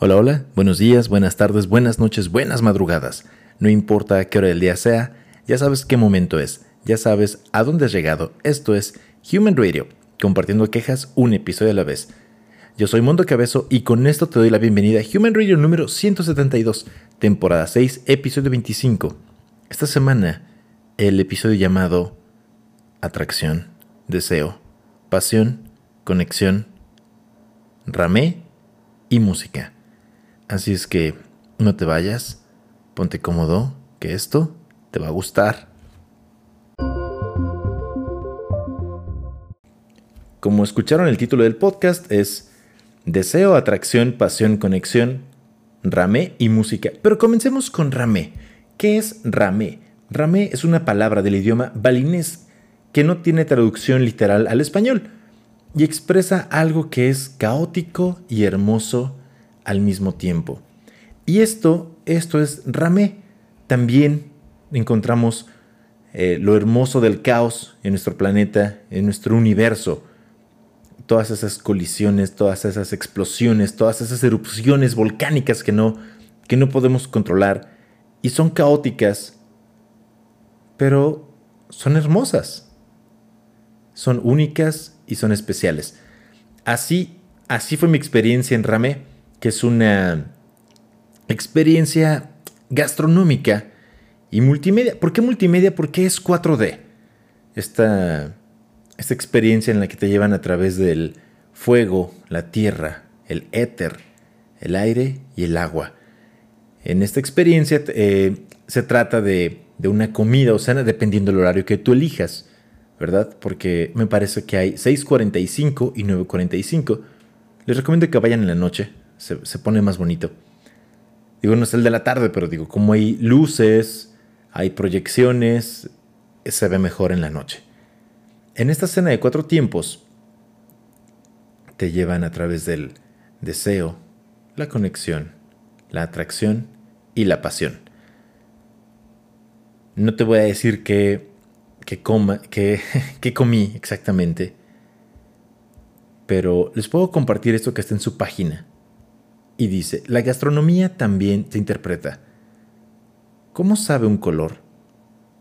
Hola, hola, buenos días, buenas tardes, buenas noches, buenas madrugadas. No importa qué hora del día sea, ya sabes qué momento es, ya sabes a dónde has llegado. Esto es Human Radio, compartiendo quejas un episodio a la vez. Yo soy Mundo Cabezo y con esto te doy la bienvenida a Human Radio número 172, temporada 6, episodio 25. Esta semana, el episodio llamado Atracción, Deseo, Pasión, Conexión, Ramé y Música. Así es que no te vayas, ponte cómodo, que esto te va a gustar. Como escucharon el título del podcast es Deseo, atracción, pasión, conexión, ramé y música. Pero comencemos con ramé. ¿Qué es ramé? Ramé es una palabra del idioma balinés que no tiene traducción literal al español y expresa algo que es caótico y hermoso al mismo tiempo. Y esto, esto es Ramé. También encontramos eh, lo hermoso del caos en nuestro planeta, en nuestro universo. Todas esas colisiones, todas esas explosiones, todas esas erupciones volcánicas que no, que no podemos controlar y son caóticas, pero son hermosas. Son únicas y son especiales. Así, así fue mi experiencia en Ramé que es una experiencia gastronómica y multimedia. ¿Por qué multimedia? Porque es 4D. Esta, esta experiencia en la que te llevan a través del fuego, la tierra, el éter, el aire y el agua. En esta experiencia eh, se trata de, de, una comida o cena dependiendo del horario que tú elijas, ¿verdad? Porque me parece que hay 6.45 y 9.45. Les recomiendo que vayan en la noche, se, pone más bonito. Digo, no es el de la tarde, pero digo, como hay luces, hay proyecciones, se ve mejor en la noche. En esta escena de cuatro tiempos, te llevan a través del deseo, la conexión, la atracción y la pasión. No te voy a decir que, que comí exactamente, pero les puedo compartir esto que está en su página y dice, la gastronomía también se interpreta. ¿Cómo sabe un color?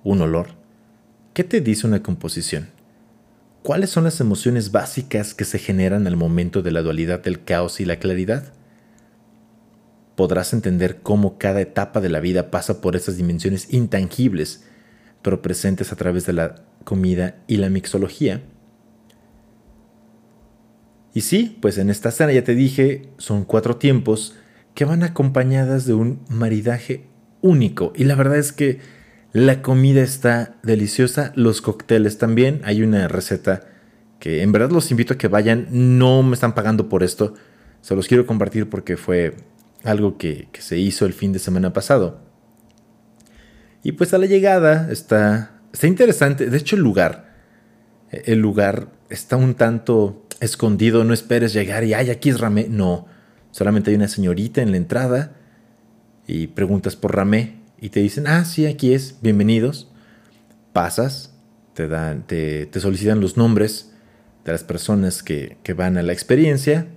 ¿Un olor? ¿Qué te dice una composición? ¿Cuáles son las emociones básicas que se generan al momento de la dualidad del caos y la claridad? Podrás entender cómo cada etapa de la vida pasa por esas dimensiones intangibles, pero presentes a través de la comida y la mixología y sí, pues en esta escena ya te dije, son cuatro tiempos que van acompañadas de un maridaje único. Y la verdad es que la comida está deliciosa, los cócteles también. Hay una receta que en verdad los invito a que vayan, no me están pagando por esto, se los quiero compartir porque fue algo que, que se hizo el fin de semana pasado. Y pues a la llegada está, está interesante, de hecho el lugar, el lugar está un tanto escondido, no esperes llegar y, ay, aquí es Ramé. No, solamente hay una señorita en la entrada y preguntas por Ramé y te dicen, ah, sí, aquí es, bienvenidos. Pasas, te, dan, te, solicitan los nombres de las personas que, que van a la experiencia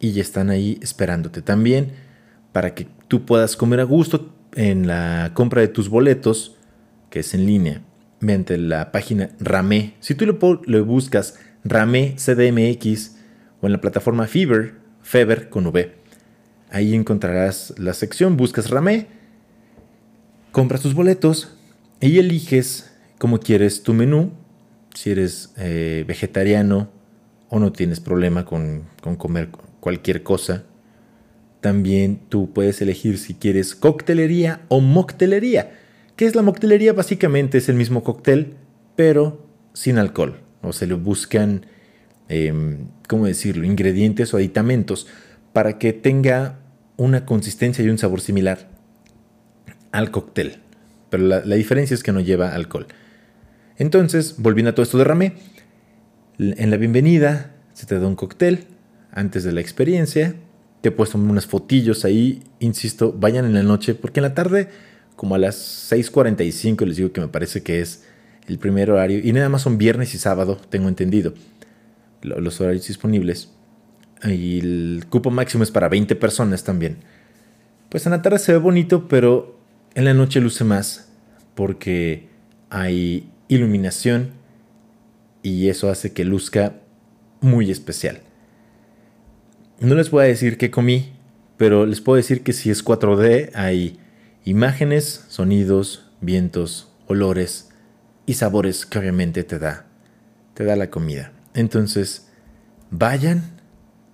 y ya están ahí esperándote también para que tú puedas comer a gusto en la compra de tus boletos, que es en línea, mediante la página Ramé. Si tú lo, lo buscas Rame CDMX o en la plataforma Fever, Fever con V. Ahí encontrarás la sección, buscas Rame, compras tus boletos y eliges cómo quieres tu menú. Si eres eh, vegetariano o no tienes problema con, con comer cualquier cosa, también tú puedes elegir si quieres coctelería o moctelería. ¿Qué es la moctelería? Básicamente es el mismo cóctel, pero sin alcohol o se le buscan, em, ¿cómo decirlo?, ingredientes o aditamentos para que tenga una consistencia y un sabor similar al cóctel. Pero la, diferencia es que no lleva alcohol. Entonces, volviendo a todo esto de Ramé, en la bienvenida se te da un cóctel antes de la experiencia. Te he puesto unas fotillos ahí, insisto, vayan en la noche, porque en la tarde, como a las 6.45, les digo que me parece que es el primer horario, y nada más son viernes y sábado, tengo entendido, los horarios disponibles. y el cupo máximo es para 20 personas también. Pues en la tarde se ve bonito, pero en la noche luce más porque hay iluminación y eso hace que luzca muy especial. No les voy a decir qué comí, pero les puedo decir que si es 4D hay imágenes, sonidos, vientos, olores y sabores que obviamente te da, te da la comida. Entonces, vayan,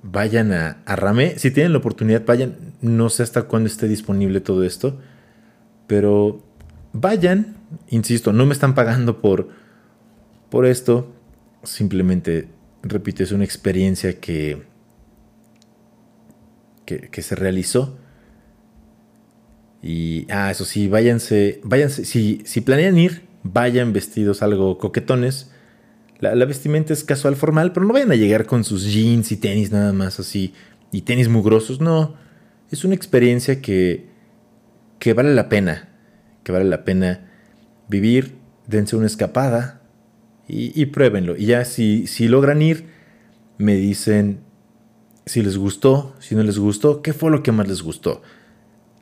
vayan a, a Ramé. Si tienen la oportunidad, vayan. No sé hasta cuándo esté disponible todo esto, pero vayan. Insisto, no me están pagando por, por esto. Simplemente, repito, es una experiencia que, que, se realizó. Y, ah, eso sí, váyanse, váyanse, si, si planean ir, vayan vestidos algo coquetones. La, vestimenta es casual formal, pero no vayan a llegar con sus jeans y tenis nada más así, y tenis mugrosos, no. Es una experiencia que, que vale la pena, que vale la pena vivir, dense una escapada y, y pruébenlo. Y ya si, si logran ir, me dicen si les gustó, si no les gustó, qué fue lo que más les gustó.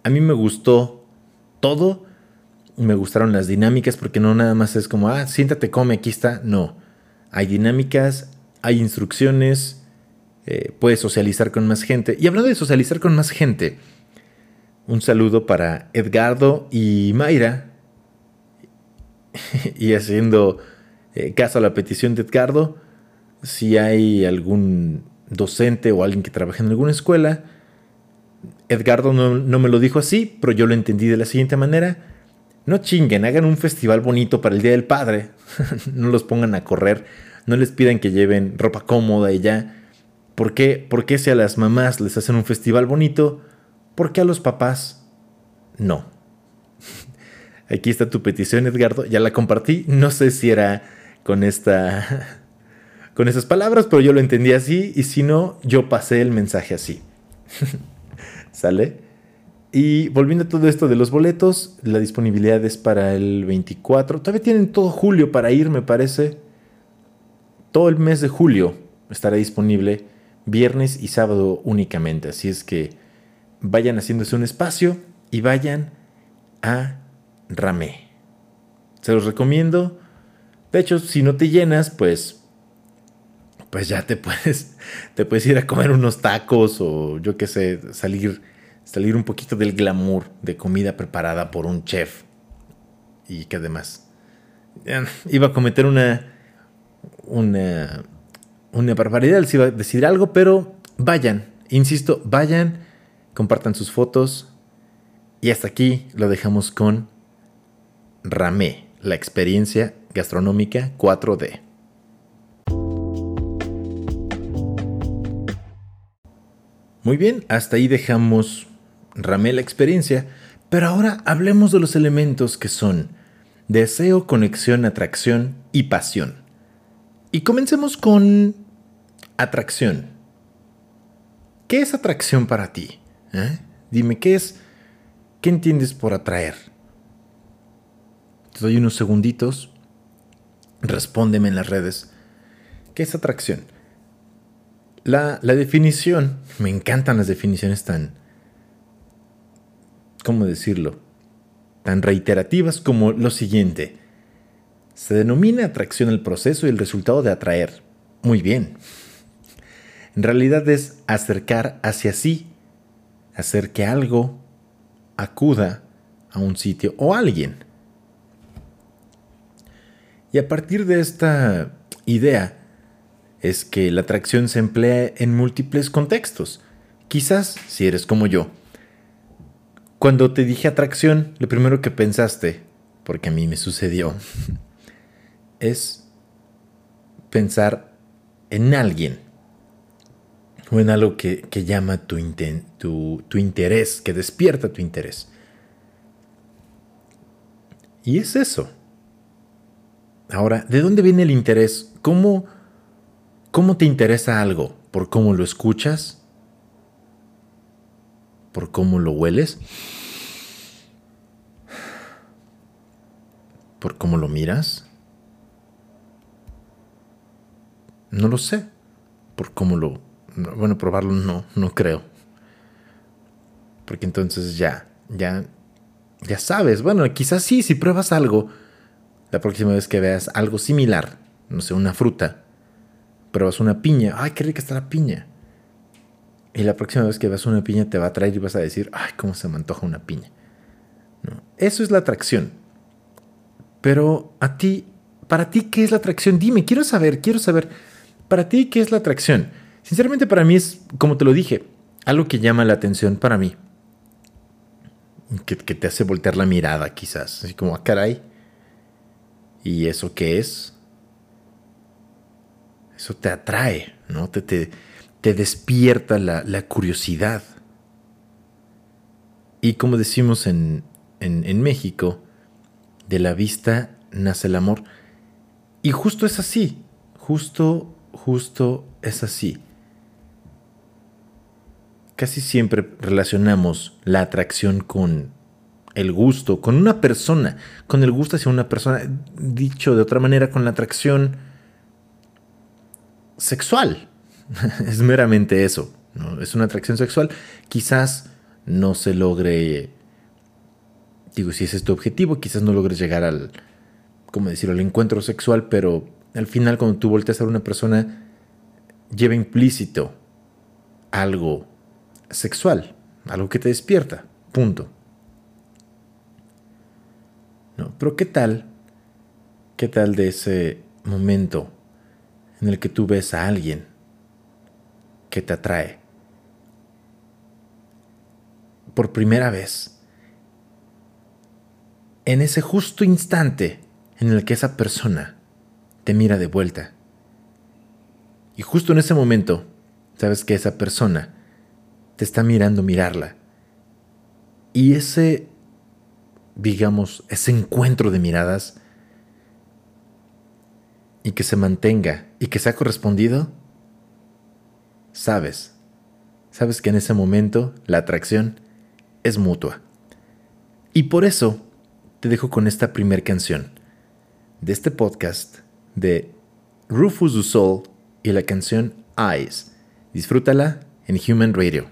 A mí me gustó todo, me gustaron las dinámicas porque no nada más es como, ah, siéntate, come, aquí está. No, hay dinámicas, hay instrucciones, eh, puedes socializar con más gente. Y hablando de socializar con más gente, un saludo para Edgardo y Mayra. y haciendo eh, caso a la petición de Edgardo, si hay algún docente o alguien que trabaje en alguna escuela, Edgardo no, no, me lo dijo así, pero yo lo entendí de la siguiente manera. No chinguen, hagan un festival bonito para el Día del Padre. no los pongan a correr, no les pidan que lleven ropa cómoda y ya. ¿Por qué? ¿Por qué si a las mamás les hacen un festival bonito? ¿Por qué a los papás no? Aquí está tu petición, Edgardo. Ya la compartí. No sé si era con esta con esas palabras, pero yo lo entendí así y si no, yo pasé el mensaje así. ¿Sale? Y volviendo a todo esto de los boletos, la disponibilidad es para el 24. Todavía tienen todo julio para ir, me parece. Todo el mes de julio estará disponible, viernes y sábado únicamente. Así es que vayan haciéndose un espacio y vayan a Ramé. Se los recomiendo. De hecho, si no te llenas, pues pues ya te puedes, te puedes ir a comer unos tacos o yo qué sé, salir, salir un poquito del glamour de comida preparada por un chef. Y que además iba a cometer una, una, una barbaridad, les iba a decir algo, pero vayan, insisto, vayan, compartan sus fotos. Y hasta aquí lo dejamos con Ramé, la experiencia gastronómica 4D. Muy bien, hasta ahí dejamos Ramé la experiencia, pero ahora hablemos de los elementos que son deseo, conexión, atracción y pasión. Y comencemos con atracción. ¿Qué es atracción para ti? ¿Eh? Dime, ¿qué es? ¿Qué entiendes por atraer? Te doy unos segunditos. Respóndeme en las redes. ¿Qué es atracción? La, definición, me encantan las definiciones tan, ¿cómo decirlo? Tan reiterativas como lo siguiente. Se denomina atracción el proceso y el resultado de atraer. Muy bien. En realidad es acercar hacia sí, hacer que algo acuda a un sitio o alguien. Y a partir de esta idea, es que la atracción se emplea en múltiples contextos. Quizás si eres como yo. Cuando te dije atracción, lo primero que pensaste, porque a mí me sucedió, es pensar en alguien o en algo que, llama tu, tu, tu interés, que despierta tu interés. Y es eso. Ahora, ¿de dónde viene el interés? ¿Cómo ¿Cómo te interesa algo? ¿Por cómo lo escuchas? ¿Por cómo lo hueles? ¿Por cómo lo miras? No lo sé. ¿Por cómo lo Bueno, probarlo no, no creo. Porque entonces ya, ya, ya sabes. Bueno, quizás sí, si pruebas algo, la próxima vez que veas algo similar, no sé, una fruta, pruebas una piña, ay, qué rica está la piña. Y la próxima vez que veas una piña te va a traer y vas a decir, ay, cómo se me antoja una piña. Eso es la atracción. Pero a ti, para ti, ¿qué es la atracción? Dime, quiero saber, quiero saber, para ti, ¿qué es la atracción? Sinceramente para mí es, como te lo dije, algo que llama la atención para mí. Que, te hace voltear la mirada quizás, así como, ah, caray. ¿Y eso qué es? Eso te atrae, ¿no? Te, te, te despierta la, la curiosidad. Y como decimos en, en, México, de la vista nace el amor. Y justo es así, justo, justo es así. Casi siempre relacionamos la atracción con el gusto, con una persona, con el gusto hacia una persona, dicho de otra manera, con la atracción sexual. es meramente eso, es una atracción sexual. Quizás no se logre Digo, si ese es tu objetivo, quizás no logres llegar al, como decirlo, al encuentro sexual, pero al final cuando tú volteas a una persona, lleva implícito algo sexual, algo que te despierta, punto. No, pero ¿qué tal? ¿Qué tal de ese momento en el que tú ves a alguien que te atrae? Por primera vez en ese justo instante en el que esa persona te mira de vuelta. Y justo en ese momento, sabes que esa persona te está mirando mirarla. Y ese, digamos, ese encuentro de miradas y que se mantenga y que sea correspondido, sabes, sabes que en ese momento la atracción es mutua. Y por eso te dejo con esta primera canción de este podcast de Rufus Du Sol y la canción Eyes. Disfrútala en Human Radio.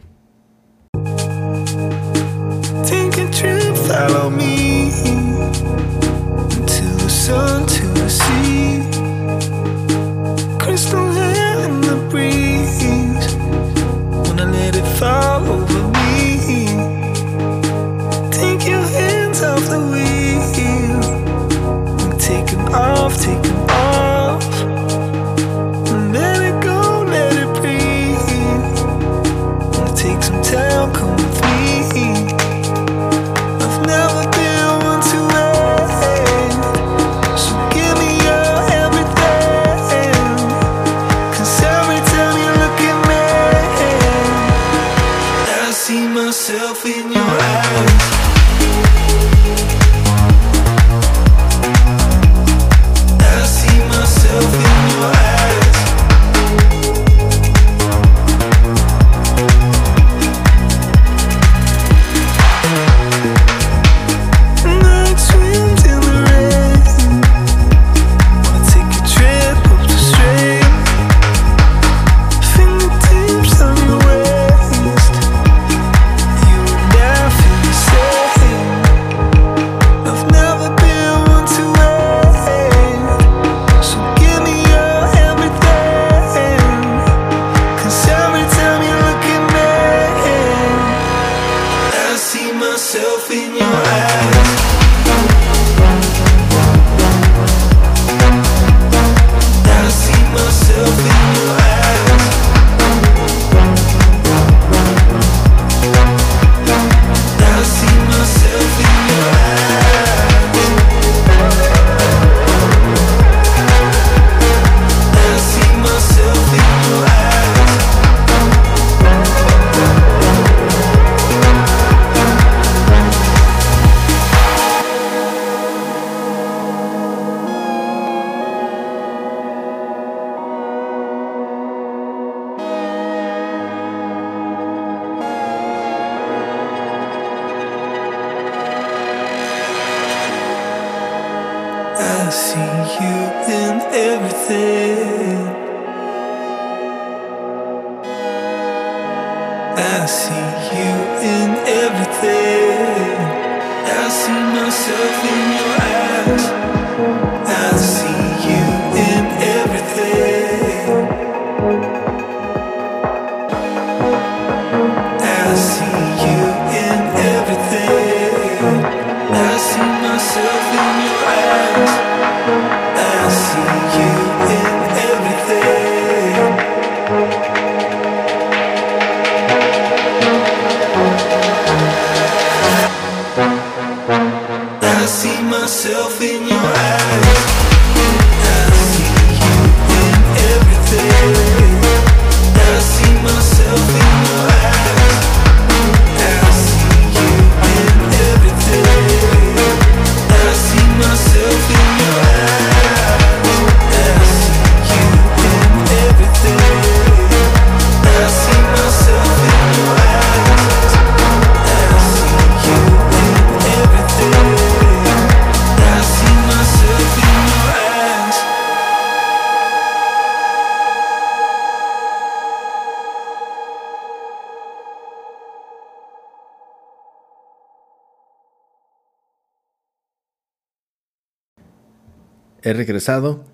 He regresado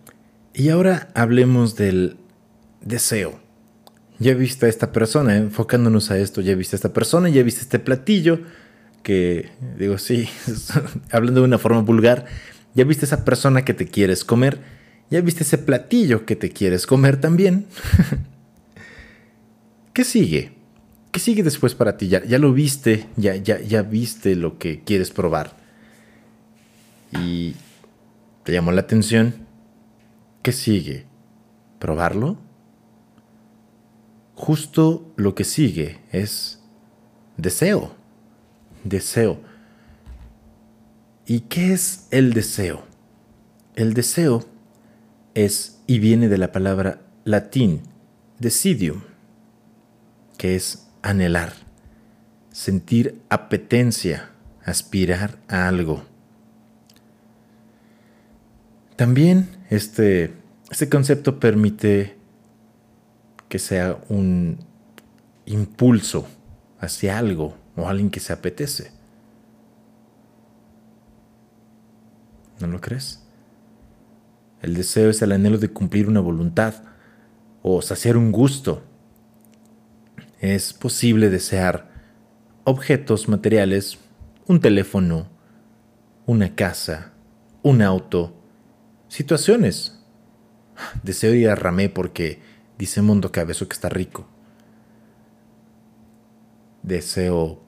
y ahora hablemos del deseo. Ya viste a esta persona, enfocándonos a esto, ya viste a esta persona, ya viste este platillo, que digo, sí, hablando de una forma vulgar, ya viste a esa persona que te quieres comer, ya viste ese platillo que te quieres comer también. ¿Qué sigue? ¿Qué sigue después para ti? Ya, ya lo viste, ya, ya, ya viste lo que quieres probar. Y ¿Te llamó la atención? ¿Qué sigue? ¿Probarlo? Justo lo que sigue es deseo. Deseo. ¿Y qué es el deseo? El deseo es y viene de la palabra latín decidium, que es anhelar, sentir apetencia, aspirar a algo. También este, este concepto permite que sea un impulso hacia algo o alguien que se apetece. ¿No lo crees? El deseo es el anhelo de cumplir una voluntad o saciar un gusto. Es posible desear objetos materiales, un teléfono, una casa, un auto, situaciones. Deseo ir a Ramé porque dice Mundo Cabezo que está rico. Deseo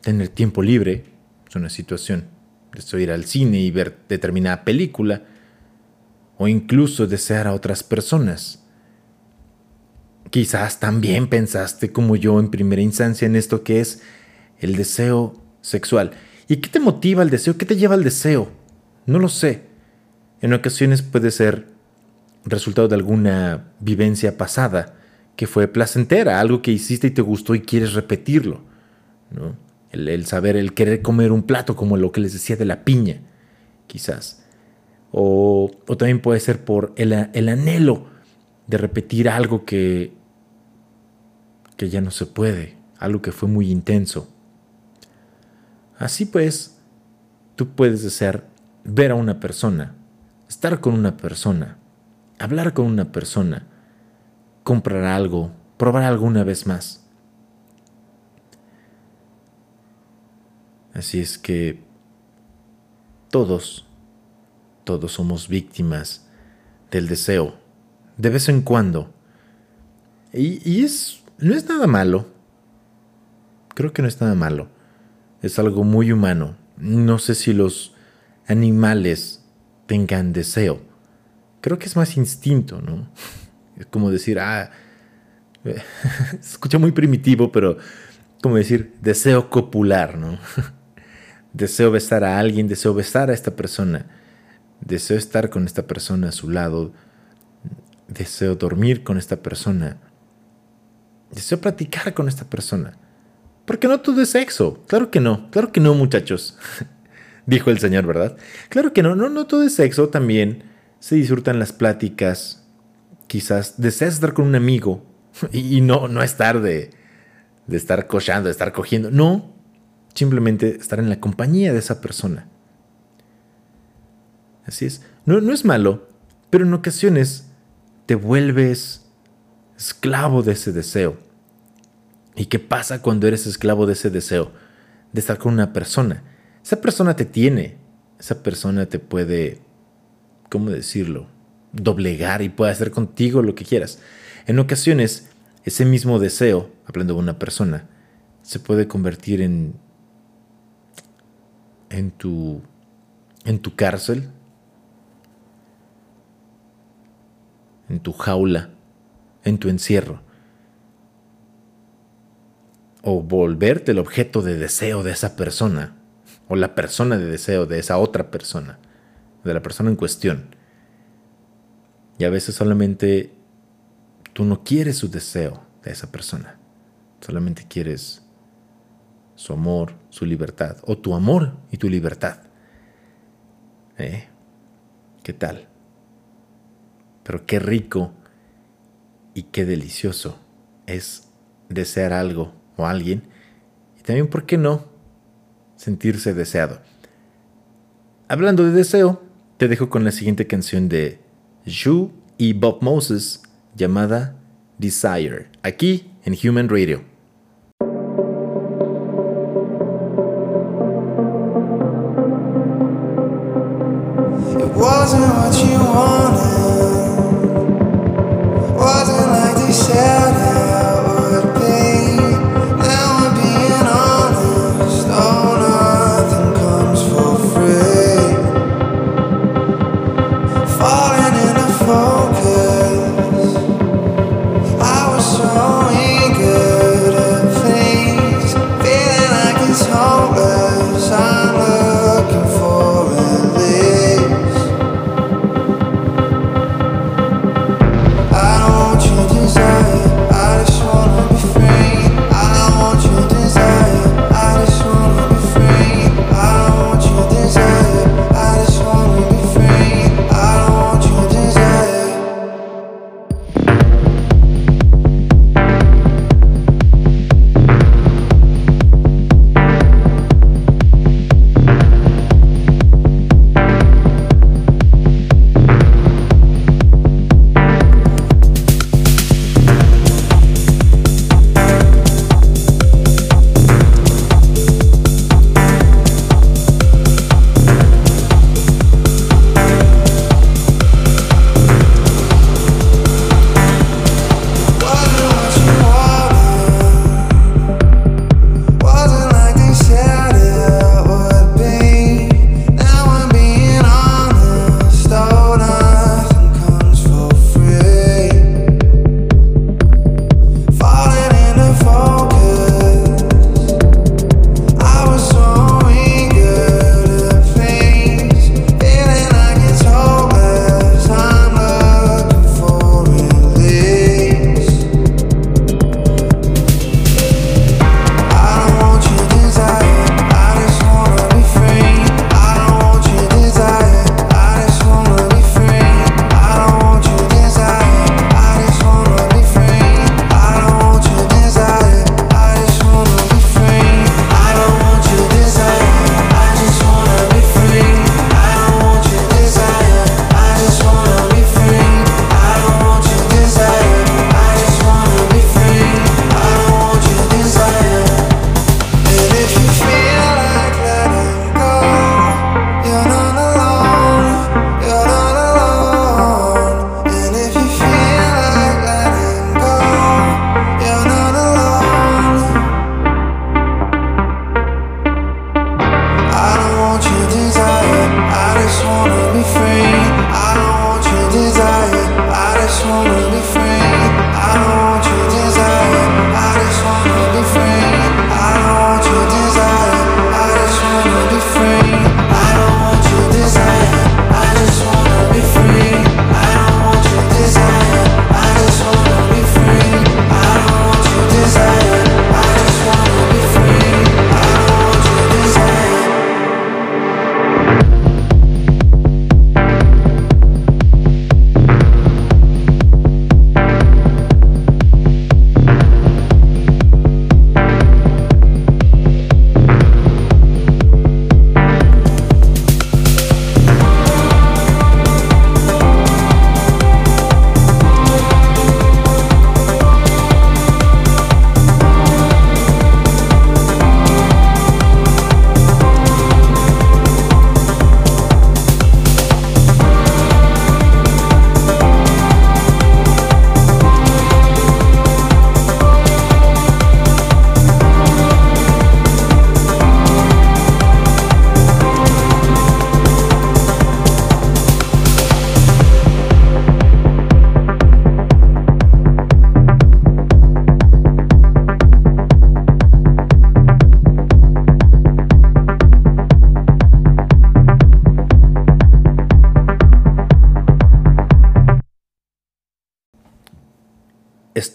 tener tiempo libre, es una situación. Deseo ir al cine y ver determinada película. O incluso desear a otras personas. Quizás también pensaste como yo en primera instancia en esto que es el deseo sexual. ¿Y qué te motiva el deseo? ¿Qué te lleva al deseo? No lo sé. En ocasiones puede ser resultado de alguna vivencia pasada que fue placentera, algo que hiciste y te gustó y quieres repetirlo. ¿no? El, saber, el querer comer un plato como lo que les decía de la piña, quizás. O, también puede ser por el, el, anhelo de repetir algo que, que ya no se puede, algo que fue muy intenso. Así pues, tú puedes desear ver a una persona, estar con una persona, hablar con una persona, comprar algo, probar algo una vez más. Así es que todos, todos somos víctimas del deseo, de vez en cuando. Y, y, es, no es nada malo. Creo que no es nada malo. Es algo muy humano. No sé si los animales tengan deseo. Creo que es más instinto, ¿no? Es como decir, ah, se escucha muy primitivo, pero como decir, deseo copular, ¿no? deseo besar a alguien, deseo besar a esta persona, deseo estar con esta persona a su lado, deseo dormir con esta persona, deseo platicar con esta persona. Porque no todo es sexo, claro que no, claro que no, muchachos. dijo el Señor, ¿verdad? Claro que no, no, no todo es sexo, también se disfrutan las pláticas, quizás deseas estar con un amigo Y, no, no estar de, de estar cochando, de estar cogiendo. No, simplemente estar en la compañía de esa persona. Así es. No, no es malo, pero en ocasiones te vuelves esclavo de ese deseo. ¿Y qué pasa cuando eres esclavo de ese deseo? De estar con una persona. Esa persona te tiene. Esa persona te puede, ¿cómo decirlo? Doblegar y puede hacer contigo lo que quieras. En ocasiones, ese mismo deseo, hablando de una persona, se puede convertir en, en, tu, en tu cárcel, en tu jaula, en tu encierro o volverte el objeto de deseo de esa persona, o la persona de deseo de esa otra persona, de la persona en cuestión. Y a veces solamente tú no quieres su deseo de esa persona, solamente quieres su amor, su libertad, o tu amor y tu libertad. ¿Eh? ¿Qué tal? Pero qué rico y qué delicioso es desear algo o alguien. Y también, ¿por qué no? Sentirse deseado. Hablando de deseo, te dejo con la siguiente canción de Yu y Bob Moses llamada Desire, aquí en Human Radio.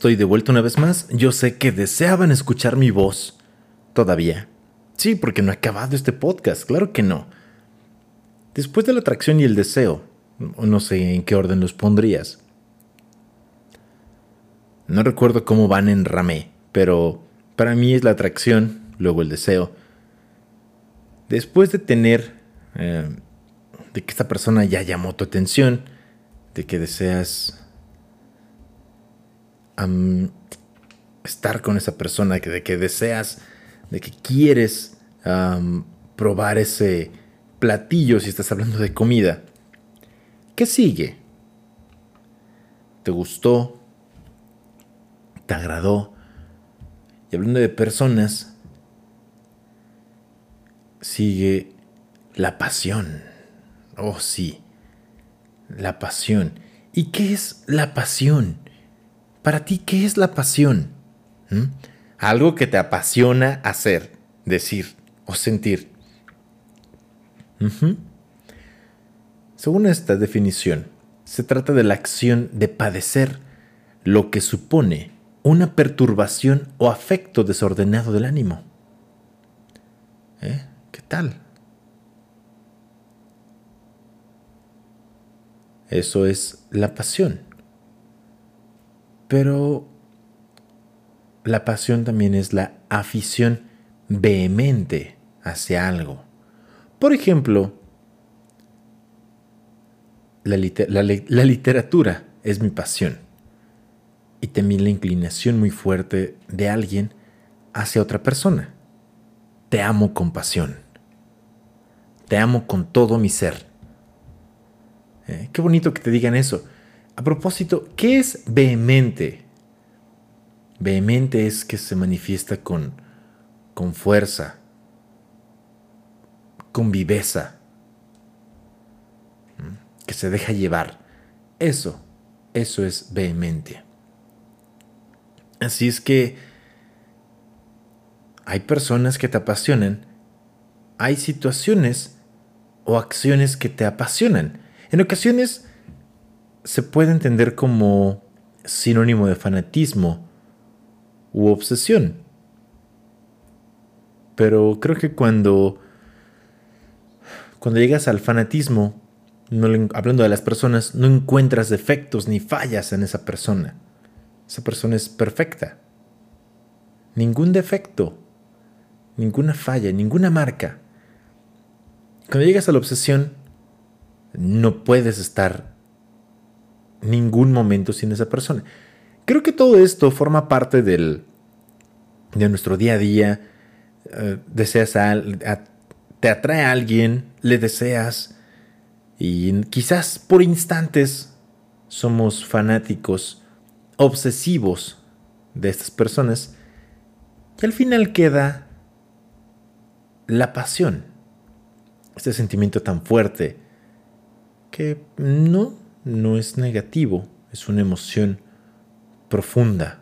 Estoy de vuelta una vez más. Yo sé que deseaban escuchar mi voz. Todavía. Sí, porque no he acabado este podcast, claro que no. Después de la atracción y el deseo, no sé en qué orden los pondrías. No recuerdo cómo van en Ramé, pero para mí es la atracción, luego el deseo. Después de tener, eh, de que esta persona ya llamó tu atención, de que deseas estar con esa persona, de que deseas, de que quieres probar ese platillo si estás hablando de comida. ¿Qué sigue? ¿Te gustó? ¿Te agradó? Y hablando de personas, sigue la pasión. Oh, sí, la pasión. ¿Y qué es la pasión? Para ti, ¿qué es la pasión? ¿Mm? Algo que te apasiona hacer, decir o sentir. Según esta definición, se trata de la acción de padecer lo que supone una perturbación o afecto desordenado del ánimo. ¿Eh? ¿Qué tal? Eso es la pasión. Pero la pasión también es la afición vehemente hacia algo. Por ejemplo, la, literatura es mi pasión y también la inclinación muy fuerte de alguien hacia otra persona. Te amo con pasión. Te amo con todo mi ser. Eh, qué bonito que te digan eso. A propósito, ¿qué es vehemente? Vehemente es que se manifiesta con, con fuerza, con viveza, que se deja llevar. Eso, eso es vehemente. Así es que hay personas que te apasionan, hay situaciones o acciones que te apasionan. En ocasiones se puede entender como sinónimo de fanatismo u obsesión. Pero creo que cuando, cuando llegas al fanatismo, hablando de las personas, no encuentras defectos ni fallas en esa persona. Esa persona es perfecta. Ningún defecto, ninguna falla, ninguna marca. Cuando llegas a la obsesión, no puedes estar ningún momento sin esa persona. Creo que todo esto forma parte del, de nuestro día a día. Eh, deseas a, te atrae a alguien, le deseas y quizás por instantes somos fanáticos, obsesivos de estas personas y al final queda la pasión, este sentimiento tan fuerte que no no es negativo, es una emoción profunda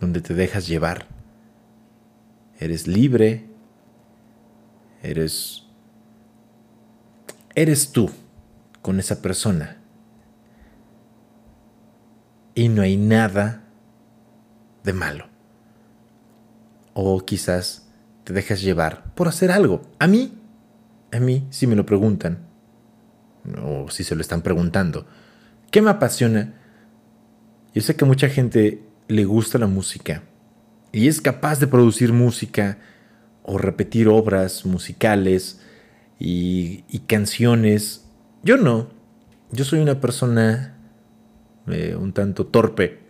donde te dejas llevar. Eres libre, eres eres tú con esa persona. Y no hay nada de malo. O quizás te dejas llevar por hacer algo. A mí, a mí, si me lo preguntan, o si se lo están preguntando, ¿Qué me apasiona? Yo sé que mucha gente le gusta la música y es capaz de producir música o repetir obras musicales y, canciones. Yo no. Yo soy una persona eh, un tanto torpe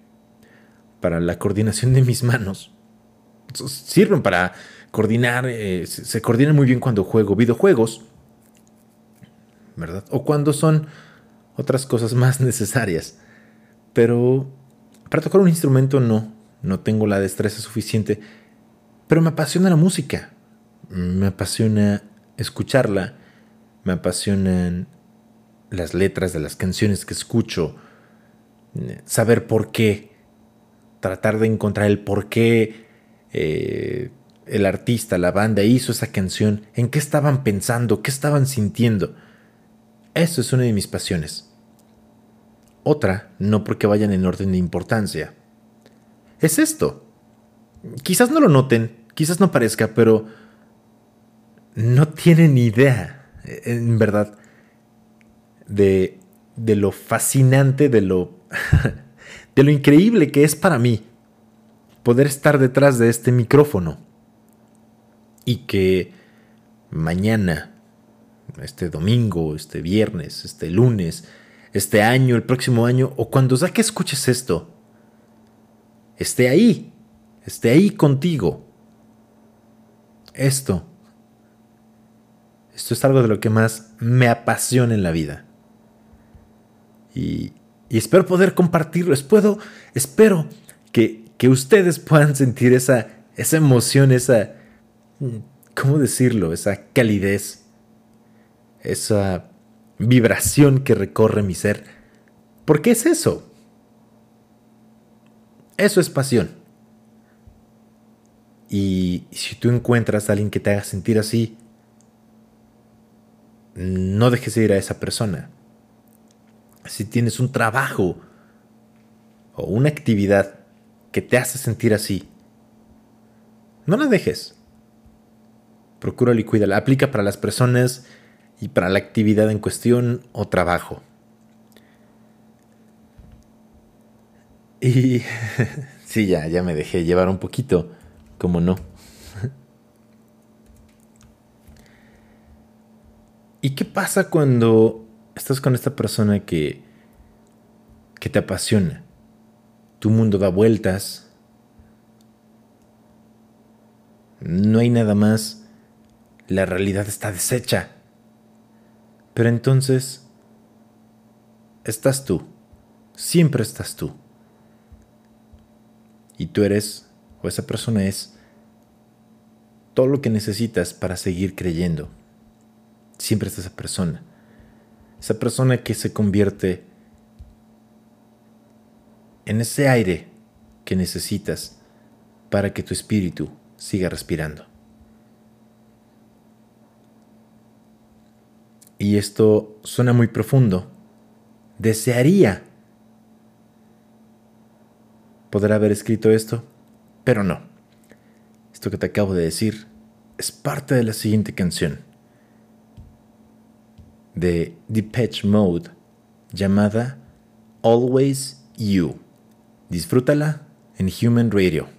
para la coordinación de mis manos. Sirven para coordinar, eh, se coordinan muy bien cuando juego videojuegos, ¿verdad? O cuando son otras cosas más necesarias. Pero para tocar un instrumento no, no tengo la destreza suficiente. Pero me apasiona la música, me apasiona escucharla, me apasionan las letras de las canciones que escucho, saber por qué, tratar de encontrar el por qué eh, el artista, la banda hizo esa canción, en qué estaban pensando, qué estaban sintiendo. Eso es una de mis pasiones. Otra, no porque vayan en orden de importancia. es esto. Quizás no lo noten, quizás no parezca, pero no tienen idea, en verdad, de, de lo fascinante, de lo, de lo increíble que es para mí poder estar detrás de este micrófono y que mañana, este domingo, este viernes, este lunes, este año, el próximo año, o cuando sea que escuches esto, esté ahí, esté ahí contigo. Esto, esto es algo de lo que más me apasiona en la vida. Y, espero poder compartirlo, espero, espero que, que ustedes puedan sentir esa, esa emoción, esa, ¿cómo decirlo? Esa calidez, esa vibración que recorre mi ser. ¿Por qué es eso? Eso es pasión. Y si tú encuentras a alguien que te haga sentir así, no dejes de ir a esa persona. Si tienes un trabajo o una actividad que te hace sentir así, no la dejes. Procúrala y cuídala. Aplica para las personas y para la actividad en cuestión o trabajo. Y sí, ya, ya me dejé llevar un poquito, como no. ¿Y qué pasa cuando estás con esta persona que, que te apasiona? Tu mundo da vueltas. No hay nada más. La realidad está deshecha. Pero entonces, estás tú. Siempre estás tú. Y tú eres, o esa persona es, todo lo que necesitas para seguir creyendo. Siempre es esa persona. Esa persona que se convierte en ese aire que necesitas para que tu espíritu siga respirando. Y esto suena muy profundo, desearía poder haber escrito esto, pero no. Esto que te acabo de decir es parte de la siguiente canción de Depeche Mode llamada Always You. Disfrútala en Human Radio.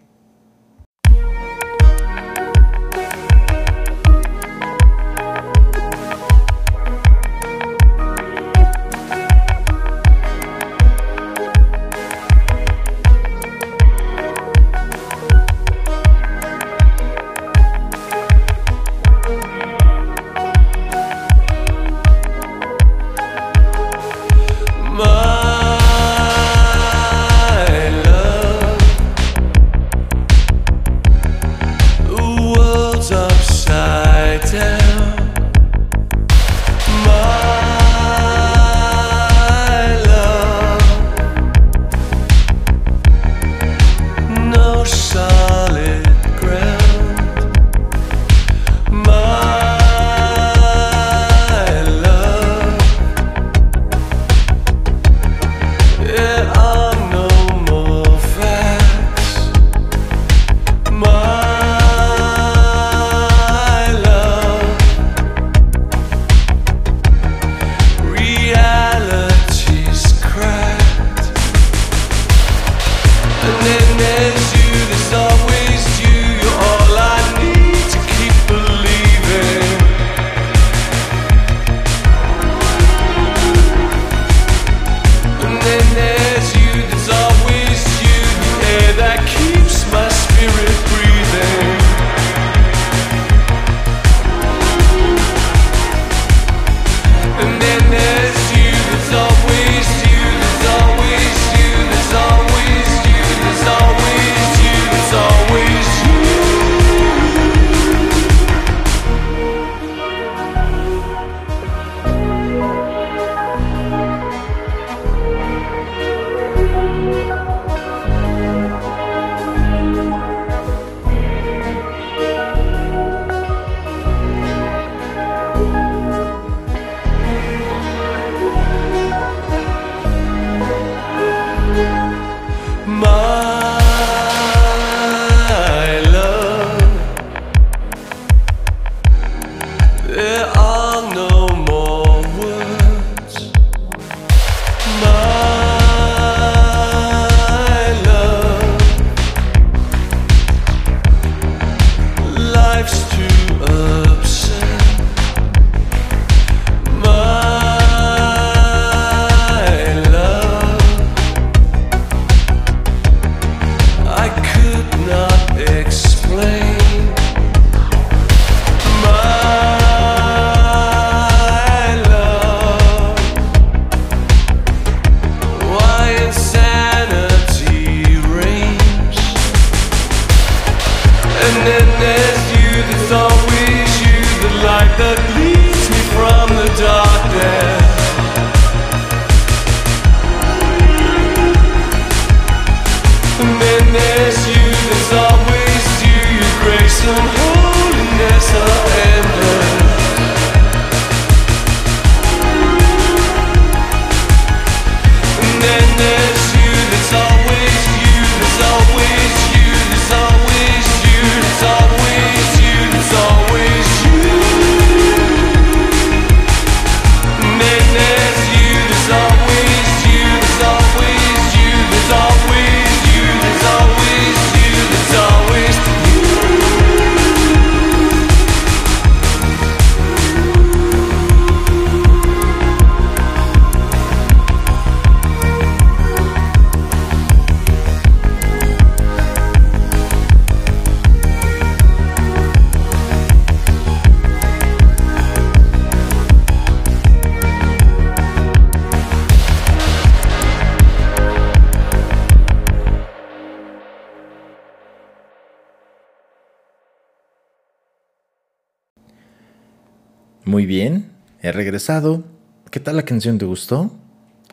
Muy bien, he regresado. ¿Qué tal la canción? ¿Te gustó?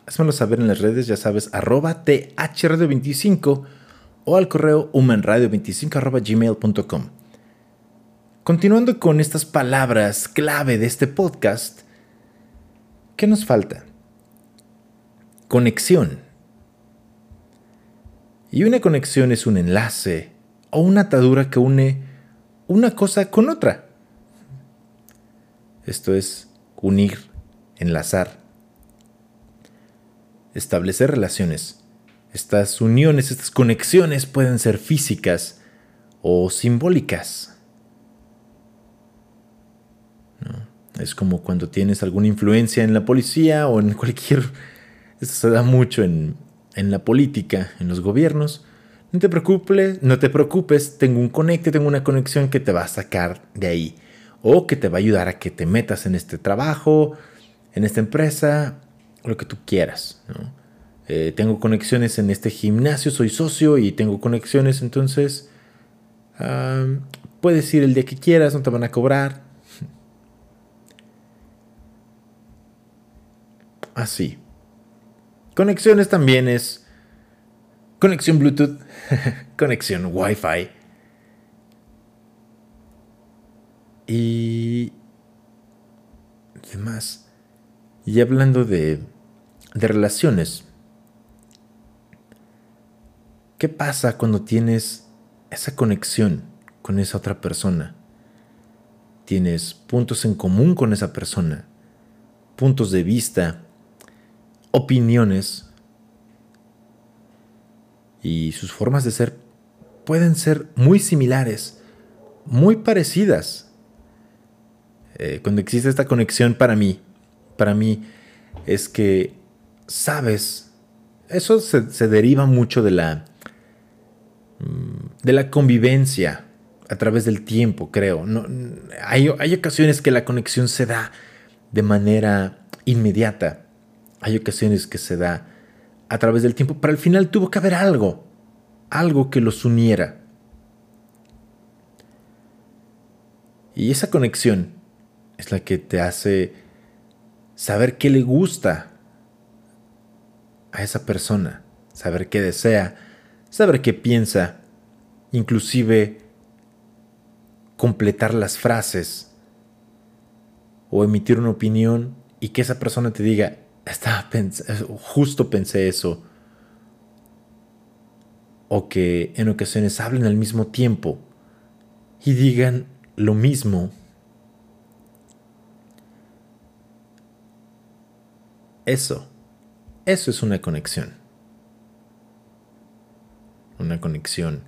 Házmelo saber en las redes, ya sabes, arroba thradio25 o al correo humanradio25 arroba gmail.com. Continuando con estas palabras clave de este podcast, ¿qué nos falta? Conexión. Y una conexión es un enlace o una atadura que une una cosa con otra. Esto es unir, enlazar, establecer relaciones. Estas uniones, estas conexiones pueden ser físicas o simbólicas. Es como cuando tienes alguna influencia en la policía o en cualquier... Esto se da mucho en, en la política, en los gobiernos. No te preocupes, no te preocupes, tengo un conecte, tengo una conexión que te va a sacar de ahí o que te va a ayudar a que te metas en este trabajo, en esta empresa, lo que tú quieras. Eh, tengo conexiones en este gimnasio, soy socio y tengo conexiones, entonces puedes ir el día que quieras, no te van a cobrar. Así. Conexiones también es conexión Bluetooth, conexión Wi-Fi. Y demás. Y hablando de, de relaciones, ¿qué pasa cuando tienes esa conexión con esa otra persona? Tienes puntos en común con esa persona, puntos de vista, opiniones y sus formas de ser pueden ser muy similares, muy parecidas eh, cuando existe esta conexión para mí, para mí es que sabes, eso se, deriva mucho de la, mm, de la convivencia a través del tiempo, creo. No, hay, hay ocasiones que la conexión se da de manera inmediata, hay ocasiones que se da a través del tiempo, pero al final tuvo que haber algo, algo que los uniera. Y esa conexión es la que te hace saber qué le gusta a esa persona, saber qué desea, saber qué piensa, inclusive completar las frases o emitir una opinión y que esa persona te diga, estaba justo pensé eso. O que en ocasiones hablen al mismo tiempo y digan lo mismo Eso, eso es una conexión. Una conexión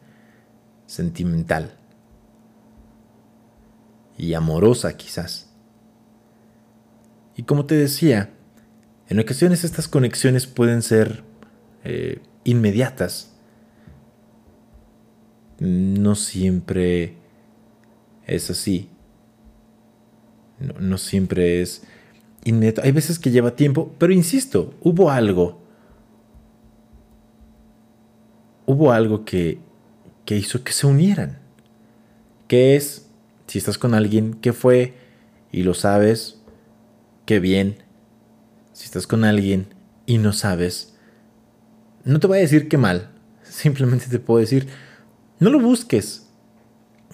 sentimental y amorosa quizás. Y como te decía, en ocasiones estas conexiones pueden ser eh, inmediatas. no siempre es así. No, no siempre es Hay veces que lleva tiempo, pero insisto, hubo algo. Hubo algo que, que hizo que se unieran. ¿Qué es? Si estás con alguien, ¿qué fue? Y lo sabes, qué bien. Si estás con alguien y no sabes, no te voy a decir qué mal. Simplemente te puedo decir, no lo busques.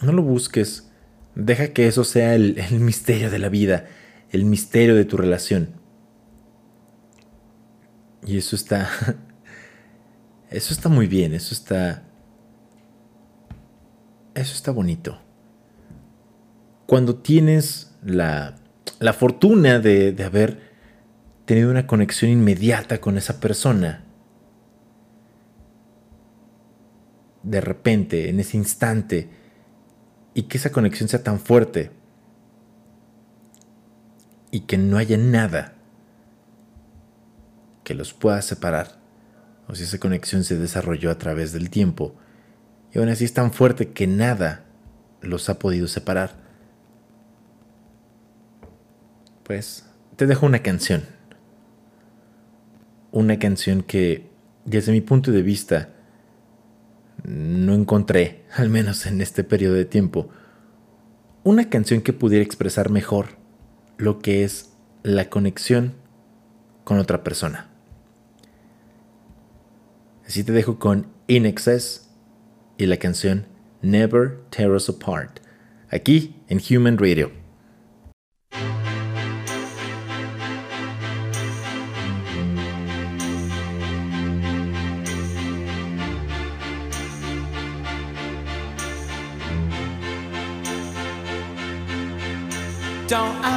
No lo busques. Deja que eso sea el, el misterio de la vida, el misterio de tu relación. Y eso está... Eso está muy bien, eso está... Eso está bonito. Cuando tienes la, la fortuna de, de haber tenido una conexión inmediata con esa persona, de repente, en ese instante, y que esa conexión sea tan fuerte y que no haya nada que los pueda separar, o si esa conexión se desarrolló a través del tiempo, y aún así es tan fuerte que nada los ha podido separar, pues te dejo una canción. Una canción que, desde mi punto de vista, no encontré, al menos en este periodo de tiempo, una canción que pudiera expresar mejor lo que es la conexión con otra persona. Así te dejo con In Excess y la canción Never Tear Us Apart, aquí en Human Radio.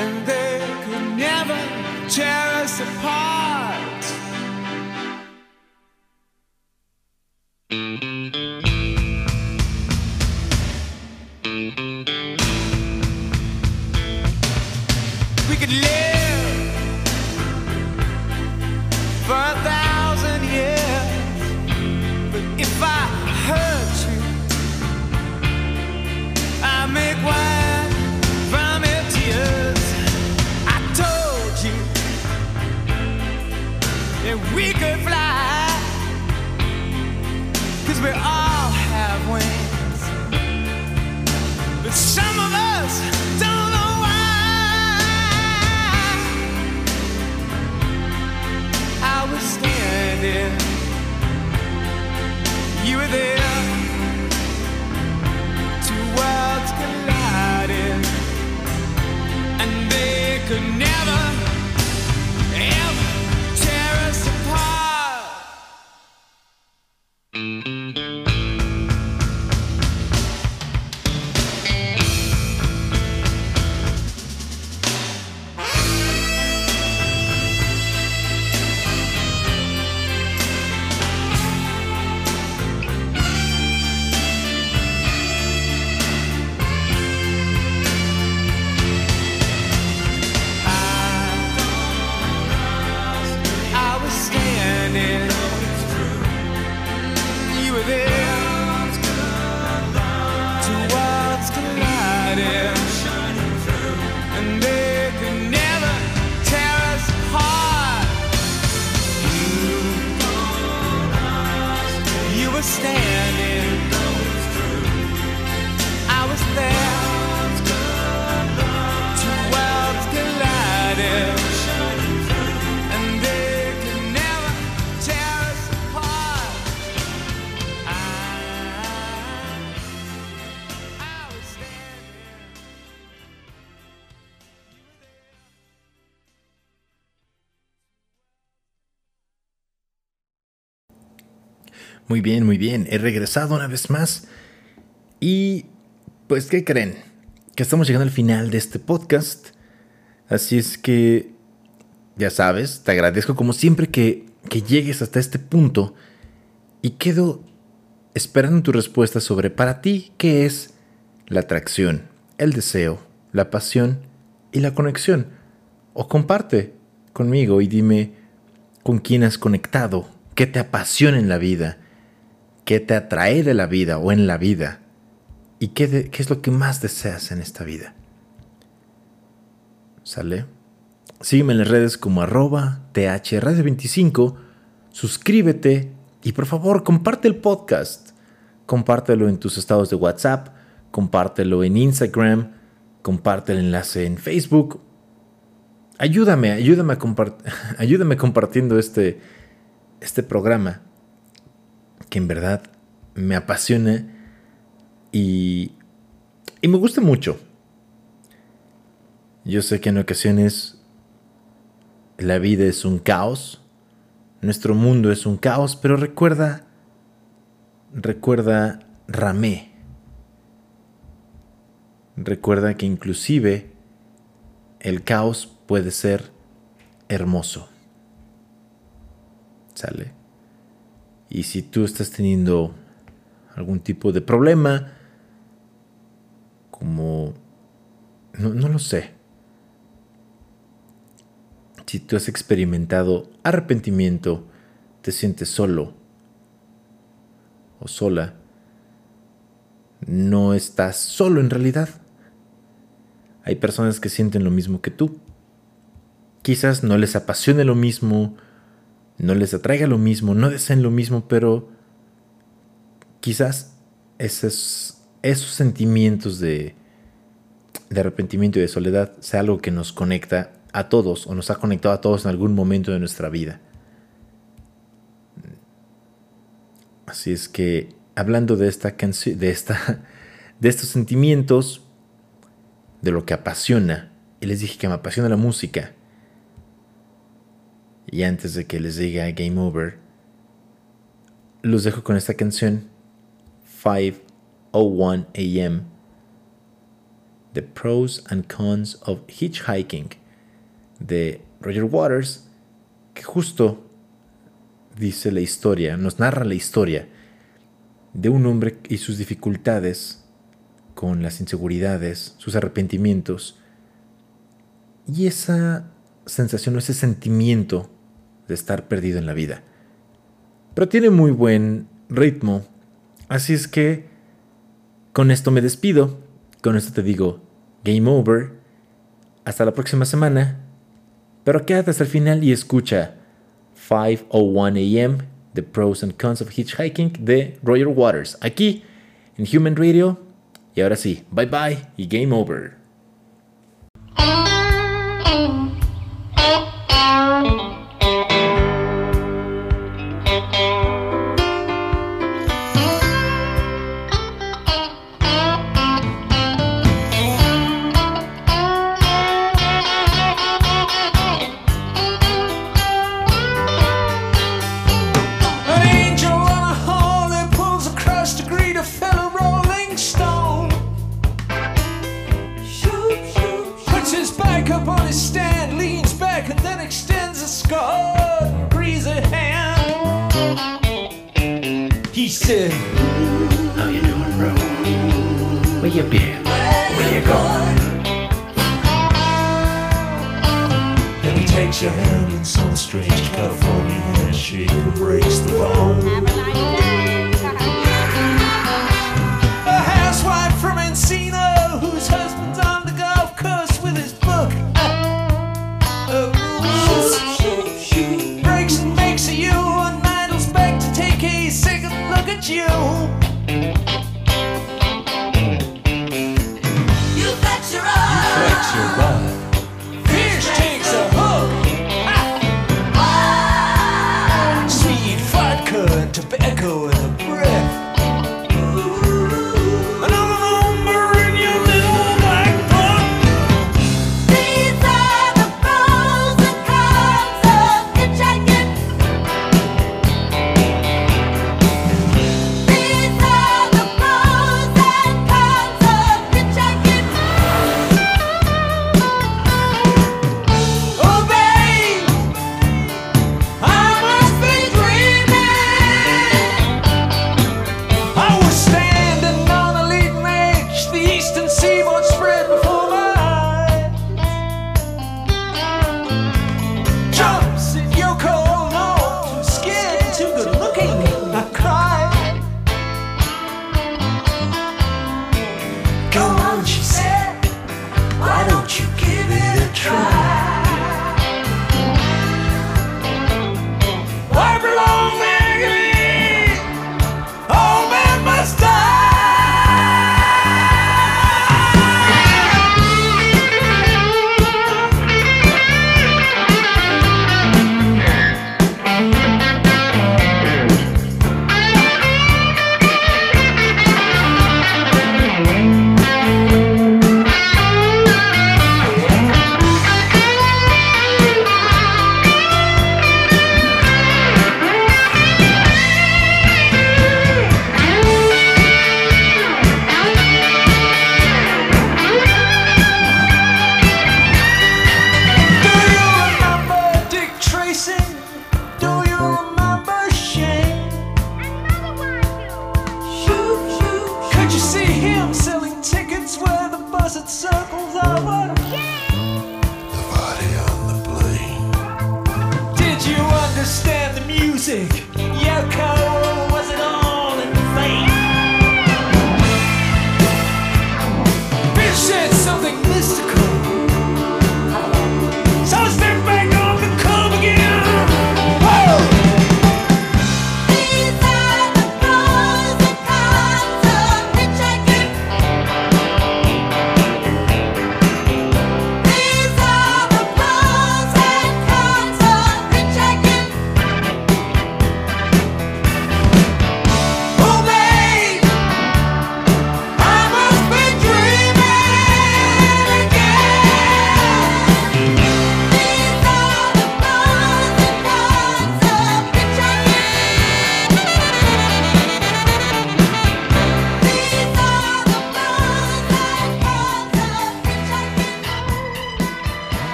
and they could never tear us apart. We could live Muy bien, muy bien. He regresado una vez más. Y Pues, ¿qué creen? Que estamos llegando al final de este podcast. Así es que, ya sabes, te agradezco como siempre que, que llegues hasta este punto y quedo esperando tu respuesta sobre para ti qué es la atracción, el deseo, la pasión y la conexión. O comparte conmigo y dime con quién has conectado, qué te apasiona en la vida, qué te atrae de la vida o en la vida y qué, qué es lo que más deseas en esta vida. ¿Sale? Sígueme en las redes como arroba thradio25, suscríbete y por favor comparte el podcast. Compártelo en tus estados de WhatsApp, compártelo en Instagram, comparte el enlace en Facebook. Ayúdame, ayúdame, ayúdame compartiendo este, este programa que en verdad me apasiona y, y me gusta mucho. Yo sé que en ocasiones la vida es un caos, nuestro mundo es un caos, pero recuerda, recuerda Ramé. Recuerda que inclusive el caos puede ser hermoso. ¿Sale? Y si tú estás teniendo algún tipo de problema, como... No, lo sé. Si tú has experimentado arrepentimiento, te sientes solo o sola, no estás solo en realidad. Hay personas que sienten lo mismo que tú. Quizás no les apasione lo mismo, no les atraiga lo mismo, no deseen lo mismo, pero quizás esos, esos sentimientos de, de arrepentimiento y de soledad sea algo que nos conecta a todos o nos ha conectado a todos en algún momento de nuestra vida. Así es que hablando de esta canción, de de estos sentimientos, de lo que apasiona, y les dije que me apasiona la música. Y antes de que les diga Game Over, los dejo con esta canción 5:01 a.m. The Pros and Cons of Hitchhiking de Roger Waters, que justo dice la historia, nos narra la historia de un hombre y sus dificultades con las inseguridades, sus arrepentimientos y esa sensación o ese sentimiento de estar perdido en la vida. Pero tiene muy buen ritmo, así es que con esto me despido, con esto te digo game over, hasta la próxima semana, pero quédate hasta el final y escucha 5:01 a.m. The Pros and Cons of Hitchhiking de Roger Waters, aquí en Human Radio. Y ahora sí, bye bye y game over.